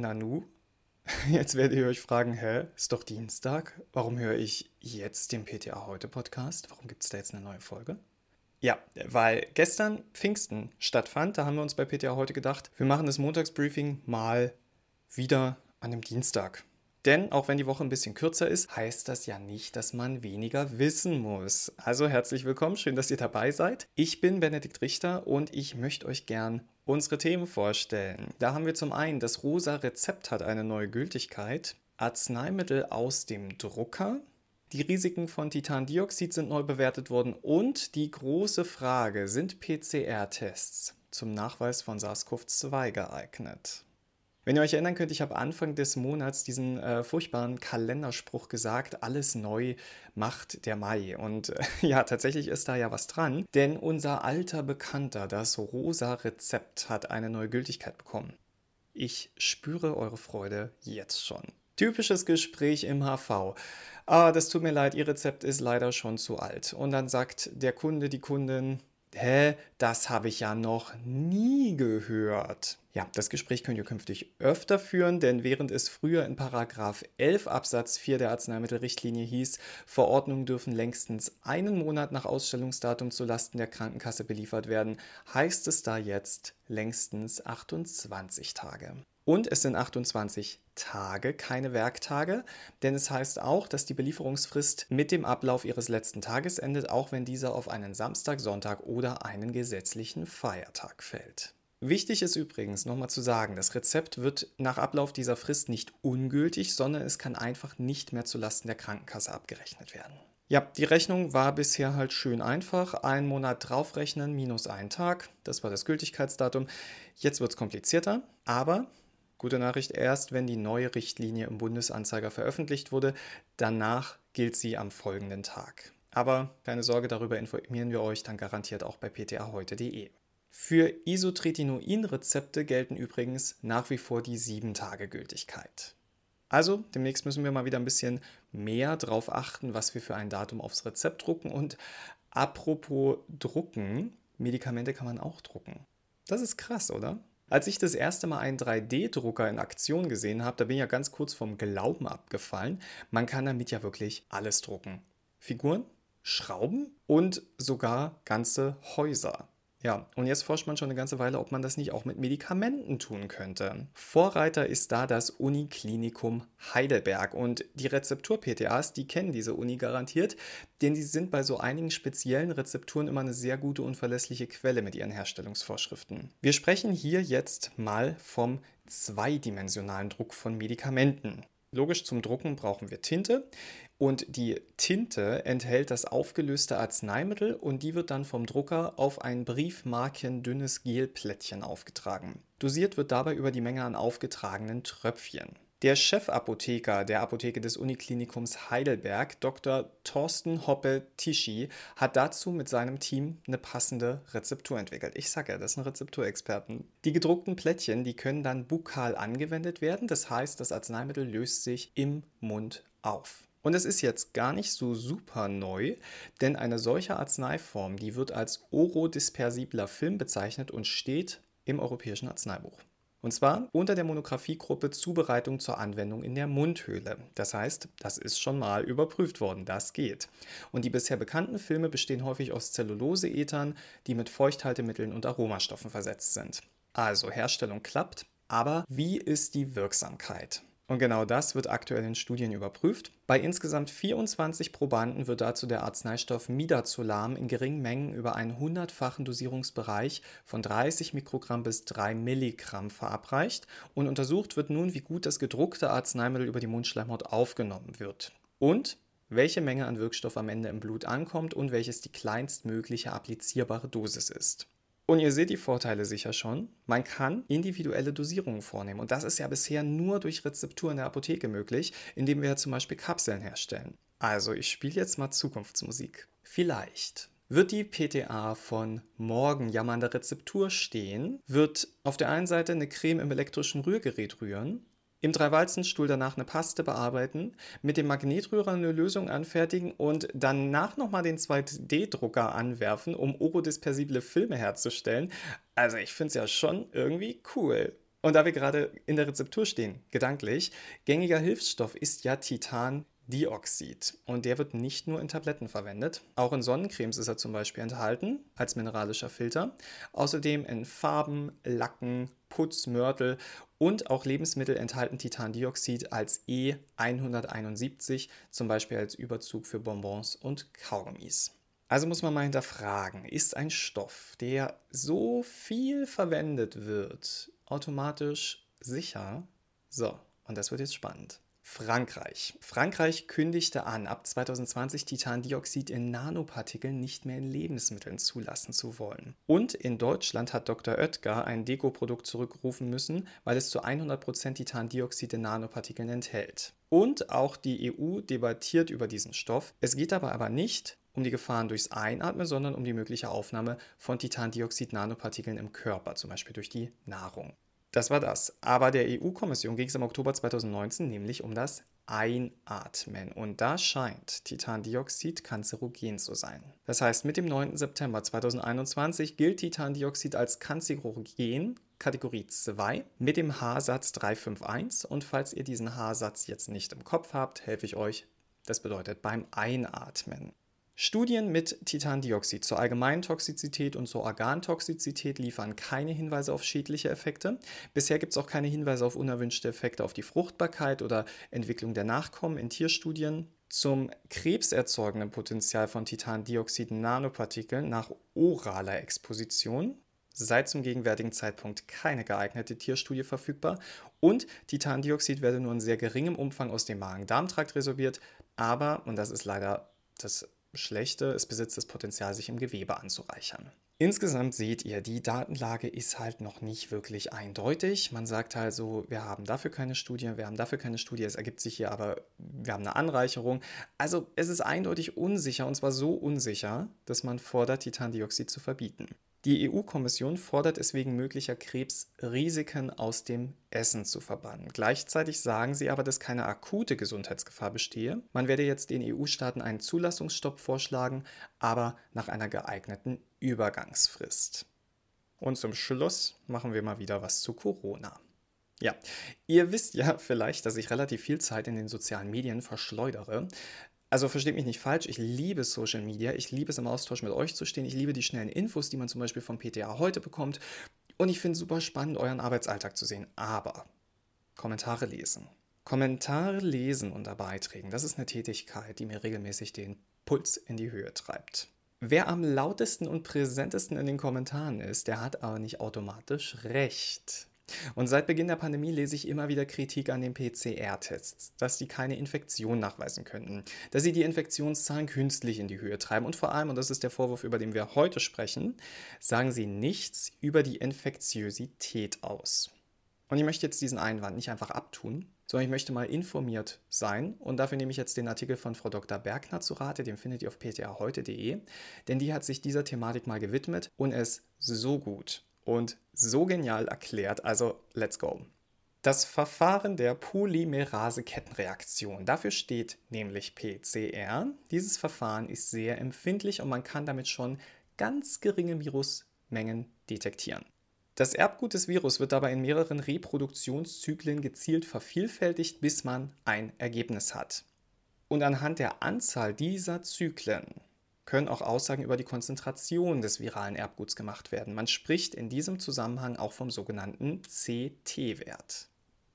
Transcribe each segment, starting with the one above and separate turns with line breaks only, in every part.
Nanu? Jetzt werdet ihr euch fragen, hä, ist doch Dienstag? Warum höre ich jetzt den PTA heute Podcast? Warum gibt es da jetzt eine neue Folge? Ja, weil gestern Pfingsten stattfand, da haben wir uns bei PTA heute gedacht, wir machen das Montagsbriefing mal wieder an dem Dienstag. Denn auch wenn die Woche ein bisschen kürzer ist, heißt das ja nicht, dass man weniger wissen muss. Also herzlich willkommen, schön, dass ihr dabei seid. Ich bin Benedikt Richter und ich möchte euch gern unsere Themen vorstellen. Da haben wir zum einen, das rosa Rezept hat eine neue Gültigkeit, Arzneimittel aus dem Drucker, die Risiken von Titandioxid sind neu bewertet worden und die große Frage, sind PCR-Tests zum Nachweis von SARS-CoV-2 geeignet? Wenn ihr euch erinnern könnt, ich habe Anfang des Monats diesen äh, furchtbaren Kalenderspruch gesagt, alles neu macht der Mai. Und äh, ja, tatsächlich ist da ja was dran, denn unser alter Bekannter, das rosa Rezept, hat eine neue Gültigkeit bekommen. Ich spüre eure Freude jetzt schon. Typisches Gespräch im HV. Ah, das tut mir leid, Ihr Rezept ist leider schon zu alt. Und dann sagt der Kunde, die Kundin, Hä, das habe ich ja noch nie gehört. Ja, das Gespräch könnt ihr künftig öfter führen, denn während es früher in Paragraph 11 Absatz 4 der Arzneimittelrichtlinie hieß, Verordnungen dürfen längstens einen Monat nach Ausstellungsdatum zulasten der Krankenkasse beliefert werden, heißt es da jetzt längstens 28 Tage. Und es sind 28 Tage, keine Werktage, denn es heißt auch, dass die Belieferungsfrist mit dem Ablauf ihres letzten Tages endet, auch wenn dieser auf einen Samstag, Sonntag oder einen gesetzlichen Feiertag fällt. Wichtig ist übrigens nochmal zu sagen, das Rezept wird nach Ablauf dieser Frist nicht ungültig, sondern es kann einfach nicht mehr zulasten der Krankenkasse abgerechnet werden. Ja, die Rechnung war bisher halt schön einfach. Einen Monat draufrechnen minus einen Tag. Das war das Gültigkeitsdatum. Jetzt wird es komplizierter, aber Gute Nachricht erst, wenn die neue Richtlinie im Bundesanzeiger veröffentlicht wurde. Danach gilt sie am folgenden Tag. Aber keine Sorge, darüber informieren wir euch dann garantiert auch bei ptaheute.de. Für Isotretinoin-Rezepte gelten übrigens nach wie vor die 7-Tage-Gültigkeit. Also, demnächst müssen wir mal wieder ein bisschen mehr darauf achten, was wir für ein Datum aufs Rezept drucken. Und apropos drucken, Medikamente kann man auch drucken. Das ist krass, oder? Als ich das erste Mal einen 3D-Drucker in Aktion gesehen habe, da bin ich ja ganz kurz vom Glauben abgefallen. Man kann damit ja wirklich alles drucken. Figuren, Schrauben und sogar ganze Häuser. Ja, und jetzt forscht man schon eine ganze Weile, ob man das nicht auch mit Medikamenten tun könnte. Vorreiter ist da das Uniklinikum Heidelberg und die Rezeptur-PTAs, die kennen diese Uni garantiert, denn die sind bei so einigen speziellen Rezepturen immer eine sehr gute und verlässliche Quelle mit ihren Herstellungsvorschriften. Wir sprechen hier jetzt mal vom zweidimensionalen Druck von Medikamenten. Logisch zum Drucken brauchen wir Tinte und die Tinte enthält das aufgelöste Arzneimittel und die wird dann vom Drucker auf ein briefmarkendünnes Gelplättchen aufgetragen. Dosiert wird dabei über die Menge an aufgetragenen Tröpfchen. Der Chefapotheker der Apotheke des Uniklinikums Heidelberg, Dr. Thorsten Hoppe-Tischi, hat dazu mit seinem Team eine passende Rezeptur entwickelt. Ich sage ja, das sind Rezepturexperten. Die gedruckten Plättchen, die können dann bukal angewendet werden. Das heißt, das Arzneimittel löst sich im Mund auf. Und es ist jetzt gar nicht so super neu, denn eine solche Arzneiform, die wird als orodispersibler Film bezeichnet und steht im Europäischen Arzneibuch. Und zwar unter der Monographiegruppe Zubereitung zur Anwendung in der Mundhöhle. Das heißt, das ist schon mal überprüft worden, das geht. Und die bisher bekannten Filme bestehen häufig aus Zelluloseethern, die mit Feuchthaltemitteln und Aromastoffen versetzt sind. Also Herstellung klappt, aber wie ist die Wirksamkeit? Und genau das wird aktuell in Studien überprüft. Bei insgesamt 24 Probanden wird dazu der Arzneistoff Midazolam in geringen Mengen über einen hundertfachen Dosierungsbereich von 30 Mikrogramm bis 3 Milligramm verabreicht und untersucht wird nun, wie gut das gedruckte Arzneimittel über die Mundschleimhaut aufgenommen wird. Und welche Menge an Wirkstoff am Ende im Blut ankommt und welches die kleinstmögliche applizierbare Dosis ist. Und ihr seht die Vorteile sicher schon. Man kann individuelle Dosierungen vornehmen. Und das ist ja bisher nur durch Rezeptur in der Apotheke möglich, indem wir zum Beispiel Kapseln herstellen. Also, ich spiele jetzt mal Zukunftsmusik. Vielleicht wird die PTA von morgen ja mal an der Rezeptur stehen, wird auf der einen Seite eine Creme im elektrischen Rührgerät rühren im Dreiwalzenstuhl danach eine Paste bearbeiten, mit dem Magnetrührer eine Lösung anfertigen und danach nochmal den 2D-Drucker anwerfen, um orodispersible Filme herzustellen. Also ich finde es ja schon irgendwie cool. Und da wir gerade in der Rezeptur stehen, gedanklich, gängiger Hilfsstoff ist ja Titandioxid. Und der wird nicht nur in Tabletten verwendet, auch in Sonnencremes ist er zum Beispiel enthalten als mineralischer Filter. Außerdem in Farben, Lacken, Putz, Mörtel und auch Lebensmittel enthalten Titandioxid als E171, zum Beispiel als Überzug für Bonbons und Kaugummis. Also muss man mal hinterfragen, ist ein Stoff, der so viel verwendet wird, automatisch sicher? So, und das wird jetzt spannend. Frankreich. Frankreich kündigte an, ab 2020 Titandioxid in Nanopartikeln nicht mehr in Lebensmitteln zulassen zu wollen. Und in Deutschland hat Dr. Oetker ein Deko-Produkt zurückrufen müssen, weil es zu 100% Titandioxid in Nanopartikeln enthält. Und auch die EU debattiert über diesen Stoff. Es geht dabei aber nicht um die Gefahren durchs Einatmen, sondern um die mögliche Aufnahme von Titandioxid-Nanopartikeln im Körper, zum Beispiel durch die Nahrung. Das war das. Aber der EU-Kommission ging es im Oktober 2019 nämlich um das Einatmen. Und da scheint Titandioxid kanzerogen zu sein. Das heißt, mit dem 9. September 2021 gilt Titandioxid als kanzerogen Kategorie 2 mit dem H-Satz 351. Und falls ihr diesen H-Satz jetzt nicht im Kopf habt, helfe ich euch. Das bedeutet beim Einatmen. Studien mit Titandioxid zur allgemeinen Toxizität und zur Organtoxizität liefern keine Hinweise auf schädliche Effekte. Bisher gibt es auch keine Hinweise auf unerwünschte Effekte auf die Fruchtbarkeit oder Entwicklung der Nachkommen in Tierstudien. Zum krebserzeugenden Potenzial von Titandioxid-Nanopartikeln nach oraler Exposition seit zum gegenwärtigen Zeitpunkt keine geeignete Tierstudie verfügbar und Titandioxid werde nur in sehr geringem Umfang aus dem Magen-Darm-Trakt resorbiert, aber, und das ist leider das Schlechte, es besitzt das Potenzial, sich im Gewebe anzureichern. Insgesamt seht ihr, die Datenlage ist halt noch nicht wirklich eindeutig. Man sagt also, wir haben dafür keine Studie, wir haben dafür keine Studie, es ergibt sich hier aber, wir haben eine Anreicherung. Also es ist eindeutig unsicher und zwar so unsicher, dass man fordert, Titandioxid zu verbieten. Die EU-Kommission fordert es wegen möglicher Krebsrisiken aus dem Essen zu verbannen. Gleichzeitig sagen sie aber, dass keine akute Gesundheitsgefahr bestehe. Man werde jetzt den EU-Staaten einen Zulassungsstopp vorschlagen, aber nach einer geeigneten Übergangsfrist. Und zum Schluss machen wir mal wieder was zu Corona. Ja, ihr wisst ja vielleicht, dass ich relativ viel Zeit in den sozialen Medien verschleudere. Also versteht mich nicht falsch, ich liebe Social Media, ich liebe es im Austausch mit euch zu stehen, ich liebe die schnellen Infos, die man zum Beispiel vom PTA heute bekommt und ich finde es super spannend, euren Arbeitsalltag zu sehen. Aber Kommentare lesen. Kommentare lesen unter Beiträgen, das ist eine Tätigkeit, die mir regelmäßig den Puls in die Höhe treibt. Wer am lautesten und präsentesten in den Kommentaren ist, der hat aber nicht automatisch recht. Und seit Beginn der Pandemie lese ich immer wieder Kritik an den PCR-Tests, dass die keine Infektion nachweisen könnten, dass sie die Infektionszahlen künstlich in die Höhe treiben und vor allem, und das ist der Vorwurf, über den wir heute sprechen, sagen sie nichts über die Infektiosität aus. Und ich möchte jetzt diesen Einwand nicht einfach abtun, sondern ich möchte mal informiert sein und dafür nehme ich jetzt den Artikel von Frau Dr. Bergner zu Rate, den findet ihr auf ptaheute.de, denn die hat sich dieser Thematik mal gewidmet und es so gut und so genial erklärt. Also, let's go. Das Verfahren der Polymerase-Kettenreaktion. Dafür steht nämlich PCR. Dieses Verfahren ist sehr empfindlich und man kann damit schon ganz geringe Virusmengen detektieren. Das Erbgut des Virus wird dabei in mehreren Reproduktionszyklen gezielt vervielfältigt, bis man ein Ergebnis hat. Und anhand der Anzahl dieser Zyklen können auch Aussagen über die Konzentration des viralen Erbguts gemacht werden. Man spricht in diesem Zusammenhang auch vom sogenannten CT-Wert.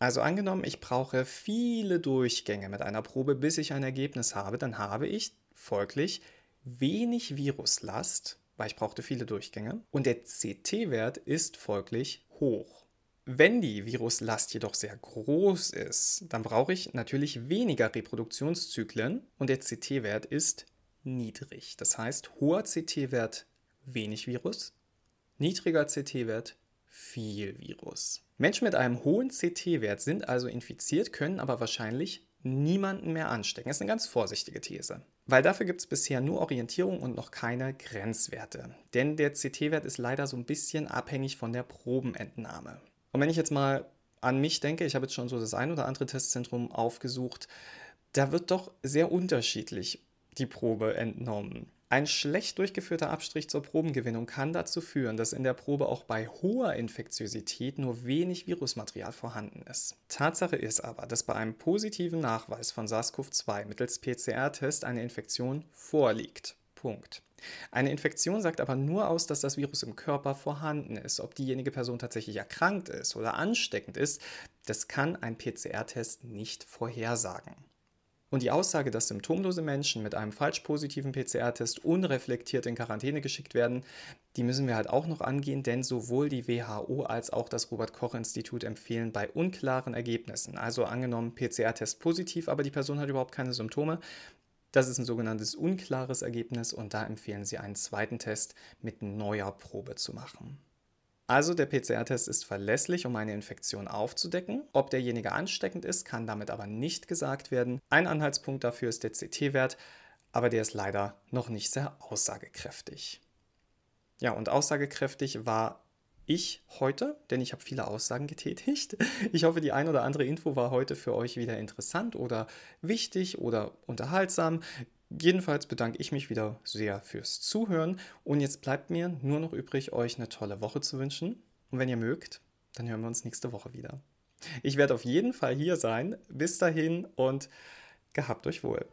Also angenommen, ich brauche viele Durchgänge mit einer Probe, bis ich ein Ergebnis habe, dann habe ich folglich wenig Viruslast, weil ich brauchte viele Durchgänge, und der CT-Wert ist folglich hoch. Wenn die Viruslast jedoch sehr groß ist, dann brauche ich natürlich weniger Reproduktionszyklen und der CT-Wert ist niedrig. Das heißt, hoher CT-Wert wenig Virus, niedriger CT-Wert viel Virus. Menschen mit einem hohen CT-Wert sind also infiziert, können aber wahrscheinlich niemanden mehr anstecken. Das ist eine ganz vorsichtige These. Weil dafür gibt es bisher nur Orientierung und noch keine Grenzwerte. Denn der CT-Wert ist leider so ein bisschen abhängig von der Probenentnahme. Und wenn ich jetzt mal an mich denke, ich habe jetzt schon so das ein oder andere Testzentrum aufgesucht, da wird doch sehr unterschiedlich die Probe entnommen. Ein schlecht durchgeführter Abstrich zur Probengewinnung kann dazu führen, dass in der Probe auch bei hoher Infektiosität nur wenig Virusmaterial vorhanden ist. Tatsache ist aber, dass bei einem positiven Nachweis von SARS-CoV-2 mittels PCR-Test eine Infektion vorliegt. Punkt. Eine Infektion sagt aber nur aus, dass das Virus im Körper vorhanden ist. Ob diejenige Person tatsächlich erkrankt ist oder ansteckend ist, das kann ein PCR-Test nicht vorhersagen. Und die Aussage, dass symptomlose Menschen mit einem falsch positiven PCR-Test unreflektiert in Quarantäne geschickt werden, die müssen wir halt auch noch angehen, denn sowohl die WHO als auch das Robert Koch Institut empfehlen bei unklaren Ergebnissen, also angenommen PCR-Test positiv, aber die Person hat überhaupt keine Symptome, das ist ein sogenanntes unklares Ergebnis und da empfehlen sie einen zweiten Test mit neuer Probe zu machen. Also der PCR-Test ist verlässlich, um eine Infektion aufzudecken. Ob derjenige ansteckend ist, kann damit aber nicht gesagt werden. Ein Anhaltspunkt dafür ist der CT-Wert, aber der ist leider noch nicht sehr aussagekräftig. Ja, und aussagekräftig war ich heute, denn ich habe viele Aussagen getätigt. Ich hoffe, die ein oder andere Info war heute für euch wieder interessant oder wichtig oder unterhaltsam. Jedenfalls bedanke ich mich wieder sehr fürs Zuhören und jetzt bleibt mir nur noch übrig, euch eine tolle Woche zu wünschen. Und wenn ihr mögt, dann hören wir uns nächste Woche wieder. Ich werde auf jeden Fall hier sein. Bis dahin und gehabt euch wohl.